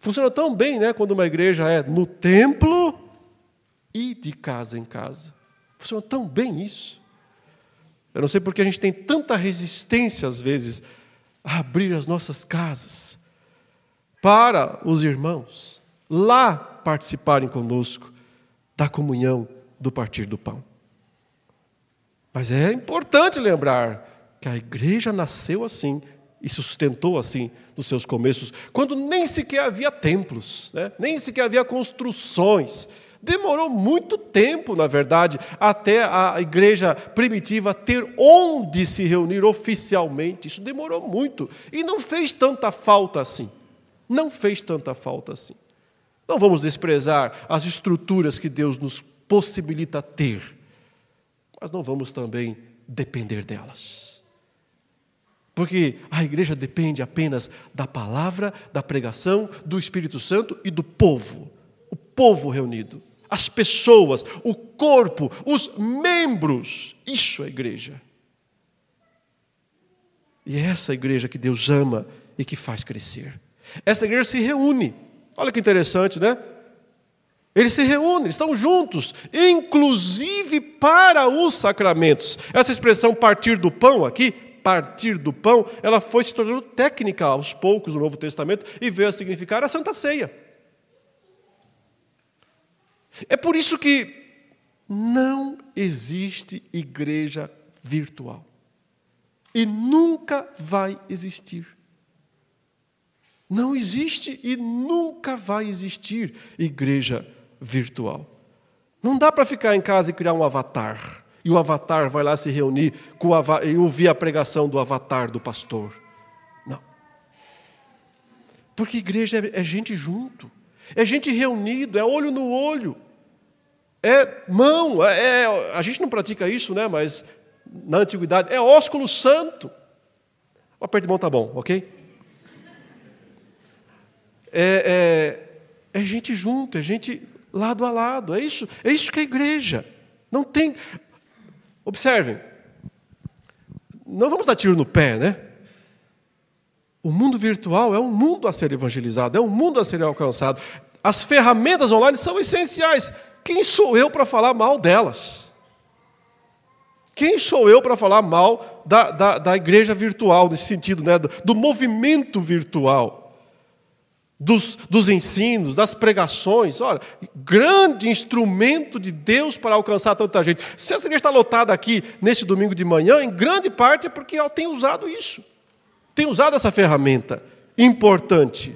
Funciona tão bem né, quando uma igreja é no templo e de casa em casa. Funciona tão bem isso. Eu não sei porque a gente tem tanta resistência, às vezes, a abrir as nossas casas para os irmãos lá participarem conosco da comunhão do partir do pão. Mas é importante lembrar que a igreja nasceu assim e sustentou assim nos seus começos, quando nem sequer havia templos, né? nem sequer havia construções. Demorou muito tempo, na verdade, até a igreja primitiva ter onde se reunir oficialmente. Isso demorou muito e não fez tanta falta assim. Não fez tanta falta assim. Não vamos desprezar as estruturas que Deus nos possibilita ter, mas não vamos também depender delas. Porque a igreja depende apenas da palavra, da pregação, do Espírito Santo e do povo. O povo reunido, as pessoas, o corpo, os membros. Isso é igreja. E é essa igreja que Deus ama e que faz crescer. Essa igreja se reúne. Olha que interessante, né? Eles se reúnem, estão juntos, inclusive para os sacramentos. Essa expressão partir do pão aqui partir do pão, ela foi se tornando técnica aos poucos no Novo Testamento e veio a significar a Santa Ceia. É por isso que não existe igreja virtual. E nunca vai existir. Não existe e nunca vai existir igreja virtual. Não dá para ficar em casa e criar um avatar. E o avatar vai lá se reunir com o e ouvir a pregação do avatar do pastor. Não. Porque igreja é, é gente junto, é gente reunido, é olho no olho, é mão. É, é, a gente não pratica isso, né? Mas na antiguidade é ósculo santo. O aperto de mão tá bom, ok? É, é, é gente junto, é gente lado a lado. É isso, é isso que é igreja. Não tem. Observem. Não vamos dar tiro no pé, né? O mundo virtual é um mundo a ser evangelizado, é um mundo a ser alcançado. As ferramentas online são essenciais. Quem sou eu para falar mal delas? Quem sou eu para falar mal da, da, da, igreja virtual, nesse sentido, né? do, do movimento virtual? Dos, dos ensinos, das pregações. Olha, grande instrumento de Deus para alcançar tanta gente. Se essa igreja está lotada aqui neste domingo de manhã, em grande parte é porque ela tem usado isso, tem usado essa ferramenta importante.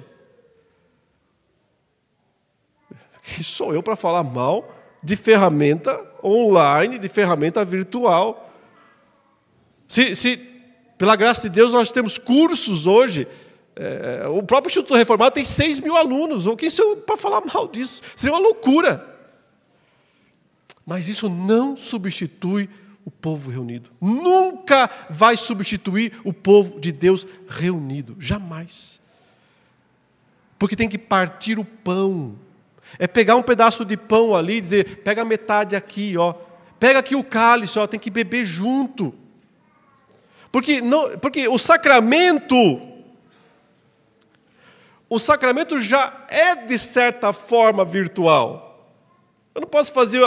Quem sou eu para falar mal de ferramenta online, de ferramenta virtual? Se, se pela graça de Deus nós temos cursos hoje é, o próprio Instituto Reformado tem 6 mil alunos. O que isso para falar mal disso? Seria uma loucura. Mas isso não substitui o povo reunido. Nunca vai substituir o povo de Deus reunido. Jamais. Porque tem que partir o pão. É pegar um pedaço de pão ali e dizer, pega metade aqui, ó. Pega aqui o cálice, ó, tem que beber junto. Porque, não, porque o sacramento o sacramento já é, de certa forma, virtual. Eu não posso fazer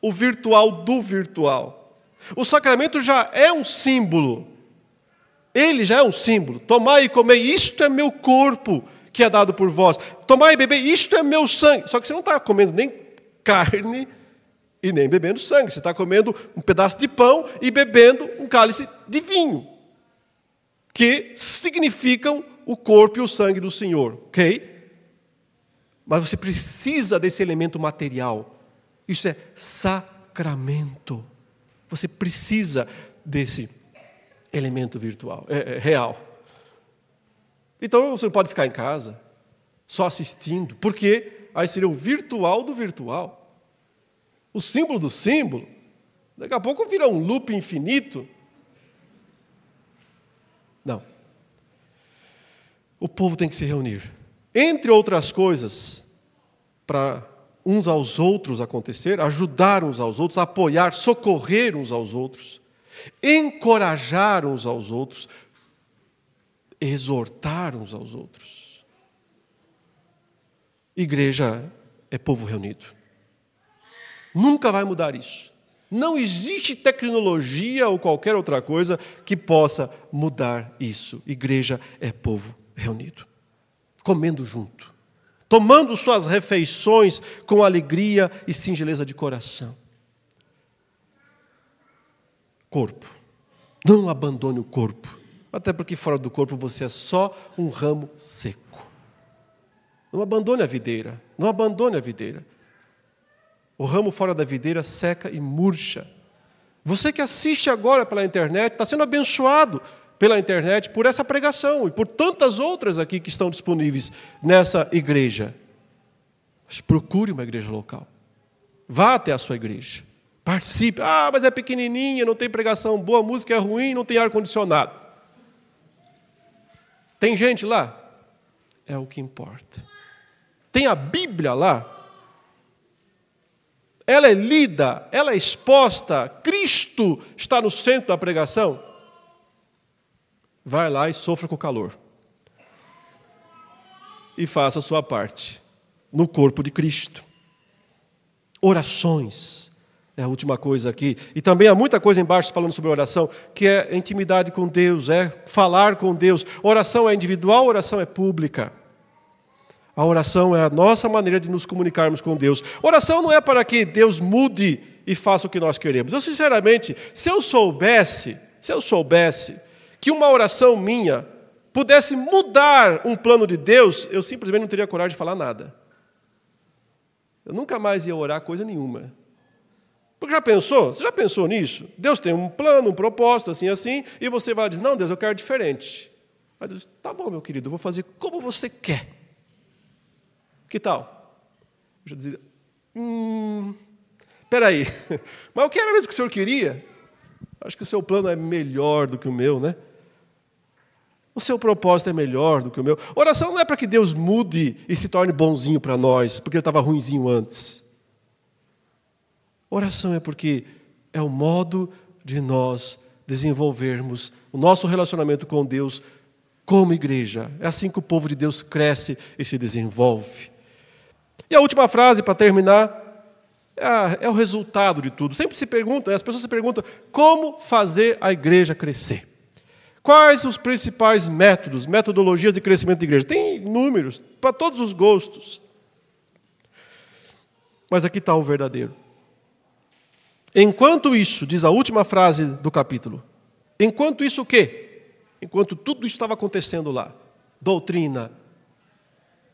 o virtual do virtual. O sacramento já é um símbolo. Ele já é um símbolo. Tomai e comei, isto é meu corpo que é dado por vós. Tomai e beber, isto é meu sangue. Só que você não está comendo nem carne e nem bebendo sangue. Você está comendo um pedaço de pão e bebendo um cálice de vinho, que significam o corpo e o sangue do Senhor, ok? Mas você precisa desse elemento material. Isso é sacramento. Você precisa desse elemento virtual, é, é, real. Então você não pode ficar em casa só assistindo, porque aí seria o virtual do virtual, o símbolo do símbolo. Daqui a pouco vira um loop infinito. Não. O povo tem que se reunir. Entre outras coisas, para uns aos outros acontecer, ajudar uns aos outros, apoiar, socorrer uns aos outros, encorajar uns aos outros, exortar uns aos outros. Igreja é povo reunido. Nunca vai mudar isso. Não existe tecnologia ou qualquer outra coisa que possa mudar isso. Igreja é povo reunido, comendo junto, tomando suas refeições com alegria e singeleza de coração. Corpo. Não abandone o corpo, até porque fora do corpo você é só um ramo seco. Não abandone a videira, não abandone a videira. O ramo fora da videira seca e murcha. Você que assiste agora pela internet está sendo abençoado pela internet por essa pregação e por tantas outras aqui que estão disponíveis nessa igreja. Mas procure uma igreja local. Vá até a sua igreja. Participe. Ah, mas é pequenininha, não tem pregação boa, música é ruim, não tem ar-condicionado. Tem gente lá? É o que importa. Tem a Bíblia lá? Ela é lida, ela é exposta, Cristo está no centro da pregação? Vai lá e sofra com o calor. E faça a sua parte no corpo de Cristo. Orações é a última coisa aqui. E também há muita coisa embaixo falando sobre oração, que é intimidade com Deus, é falar com Deus. Oração é individual, oração é pública. A oração é a nossa maneira de nos comunicarmos com Deus. Oração não é para que Deus mude e faça o que nós queremos. Eu, sinceramente, se eu soubesse, se eu soubesse que uma oração minha pudesse mudar um plano de Deus, eu simplesmente não teria coragem de falar nada. Eu nunca mais ia orar coisa nenhuma. Porque já pensou? Você já pensou nisso? Deus tem um plano, um propósito, assim, assim, e você vai dizer, não, Deus, eu quero diferente. Aí Deus, tá bom, meu querido, eu vou fazer como você quer. Que tal? Eu já dizia, hum, peraí, [laughs] mas o que era mesmo que o senhor queria? Acho que o seu plano é melhor do que o meu, né? O seu propósito é melhor do que o meu. Oração não é para que Deus mude e se torne bonzinho para nós, porque ele estava ruinzinho antes. Oração é porque é o modo de nós desenvolvermos o nosso relacionamento com Deus como igreja. É assim que o povo de Deus cresce e se desenvolve. E a última frase, para terminar, é, é, o resultado de tudo. Sempre se pergunta, as pessoas se perguntam como fazer a igreja crescer. Quais os principais métodos, metodologias de crescimento da igreja? Tem números para todos os gostos. Mas aqui está o verdadeiro. Enquanto isso, diz a última frase do capítulo, enquanto isso o quê? Enquanto tudo estava acontecendo lá, doutrina,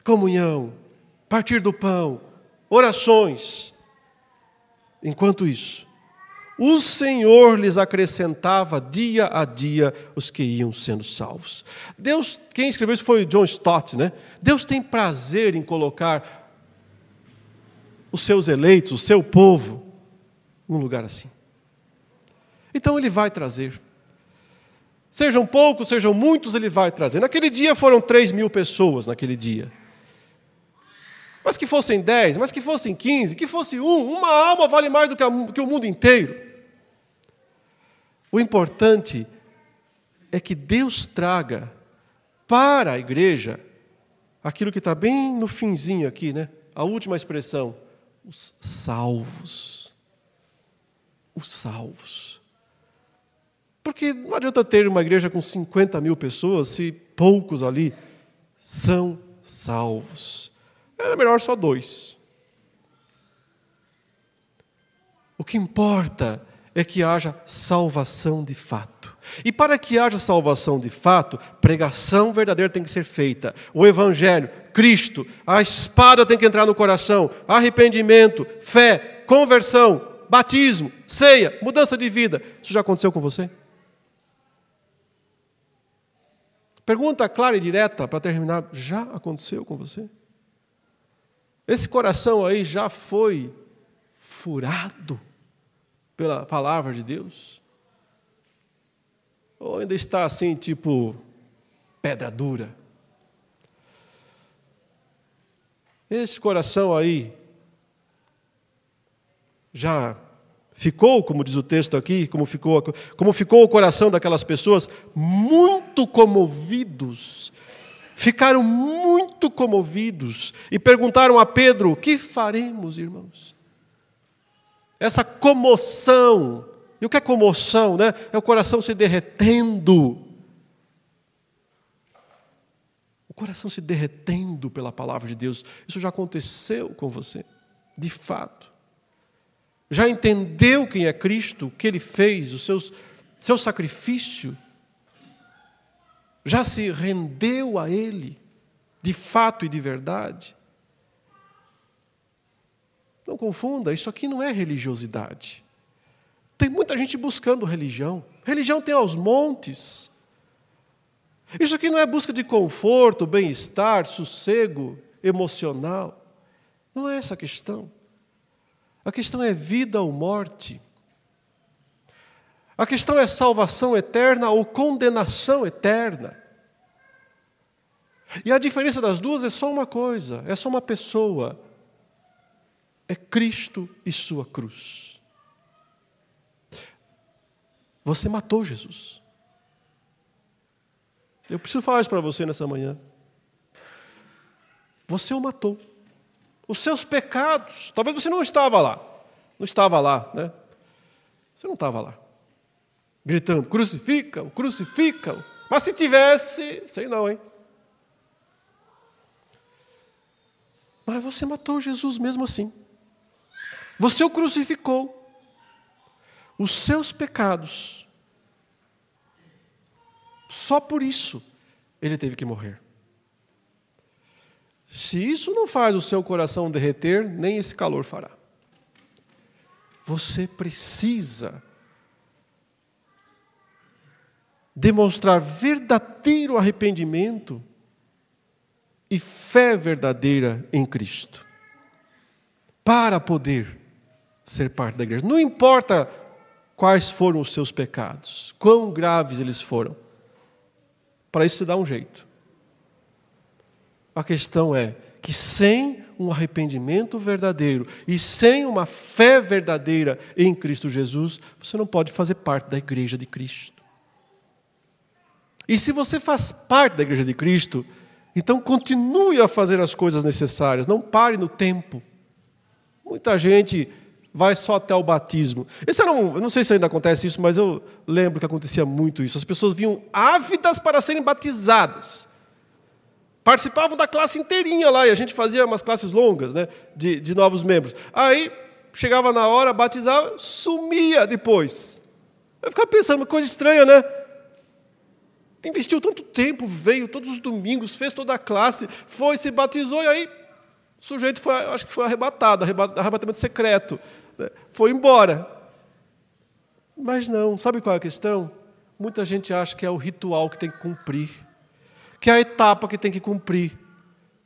comunhão, partir do pão, orações. Enquanto isso, o Senhor lhes acrescentava dia a dia os que iam sendo salvos. Deus, quem escreveu isso foi John Stott, né? Deus tem prazer em colocar os seus eleitos, o seu povo, num lugar assim. Então ele vai trazer. Sejam poucos, sejam muitos, ele vai trazer. Naquele dia foram três mil pessoas naquele dia. Mas que fossem dez, mas que fossem quinze, que fosse um, uma alma vale mais do que, a, que o mundo inteiro. O importante é que Deus traga para a igreja aquilo que está bem no finzinho aqui, né? A última expressão, os salvos os salvos. Porque não adianta ter uma igreja com 50 mil pessoas se poucos ali são salvos. Era melhor só dois. O que importa é que haja salvação de fato. E para que haja salvação de fato, pregação verdadeira tem que ser feita. O Evangelho, Cristo, a espada tem que entrar no coração, arrependimento, fé, conversão, batismo, ceia, mudança de vida. Isso já aconteceu com você? Pergunta clara e direta para terminar: já aconteceu com você? Esse coração aí já foi furado pela palavra de Deus? Ou ainda está assim, tipo, pedra dura? Esse coração aí já ficou, como diz o texto aqui, como ficou, como ficou o coração daquelas pessoas, muito comovidos. Ficaram muito comovidos e perguntaram a Pedro: que faremos, irmãos? Essa comoção, e o que é comoção? Né? É o coração se derretendo. O coração se derretendo pela palavra de Deus. Isso já aconteceu com você, de fato já entendeu quem é Cristo, o que ele fez, o seu sacrifício, já se rendeu a Ele, de fato e de verdade. Não confunda, isso aqui não é religiosidade. Tem muita gente buscando religião. Religião tem aos montes. Isso aqui não é busca de conforto, bem-estar, sossego emocional. Não é essa a questão. A questão é vida ou morte. A questão é salvação eterna ou condenação eterna. E a diferença das duas é só uma coisa: é só uma pessoa. É Cristo e Sua cruz. Você matou Jesus. Eu preciso falar isso para você nessa manhã. Você o matou os seus pecados. Talvez você não estava lá. Não estava lá, né? Você não estava lá. Gritando, crucifica-o, crucifica-o. Mas se tivesse, sei não, hein? Mas você matou Jesus mesmo assim. Você o crucificou. Os seus pecados. Só por isso ele teve que morrer. Se isso não faz o seu coração derreter, nem esse calor fará. Você precisa demonstrar verdadeiro arrependimento e fé verdadeira em Cristo, para poder ser parte da igreja. Não importa quais foram os seus pecados, quão graves eles foram, para isso se dá um jeito. A questão é que sem um arrependimento verdadeiro e sem uma fé verdadeira em Cristo Jesus, você não pode fazer parte da igreja de Cristo. E se você faz parte da igreja de Cristo, então continue a fazer as coisas necessárias, não pare no tempo. Muita gente vai só até o batismo. Esse era um, eu não sei se ainda acontece isso, mas eu lembro que acontecia muito isso. As pessoas vinham ávidas para serem batizadas. Participavam da classe inteirinha lá, e a gente fazia umas classes longas né, de, de novos membros. Aí chegava na hora, batizava, sumia depois. Eu ficava pensando, uma coisa estranha, né? Investiu tanto tempo, veio todos os domingos, fez toda a classe, foi, se batizou, e aí o sujeito foi, acho que foi arrebatado, arrebatamento secreto. Foi embora. Mas não, sabe qual é a questão? Muita gente acha que é o ritual que tem que cumprir, que é a etapa que tem que cumprir.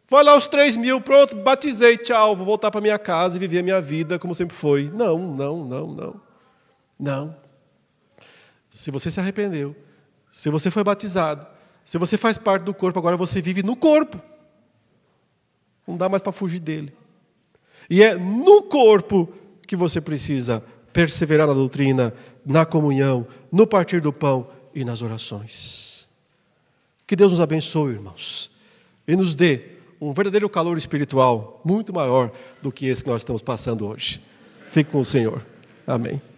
Foi lá os três mil, pronto, batizei, tchau, vou voltar para minha casa e viver a minha vida como sempre foi. Não, não, não, não. Não. Se você se arrependeu, se você foi batizado, se você faz parte do corpo, agora você vive no corpo. Não dá mais para fugir dele. E é no corpo que você precisa perseverar na doutrina, na comunhão, no partir do pão e nas orações. Que Deus nos abençoe, irmãos, e nos dê um verdadeiro calor espiritual muito maior do que esse que nós estamos passando hoje. Fique com o Senhor. Amém.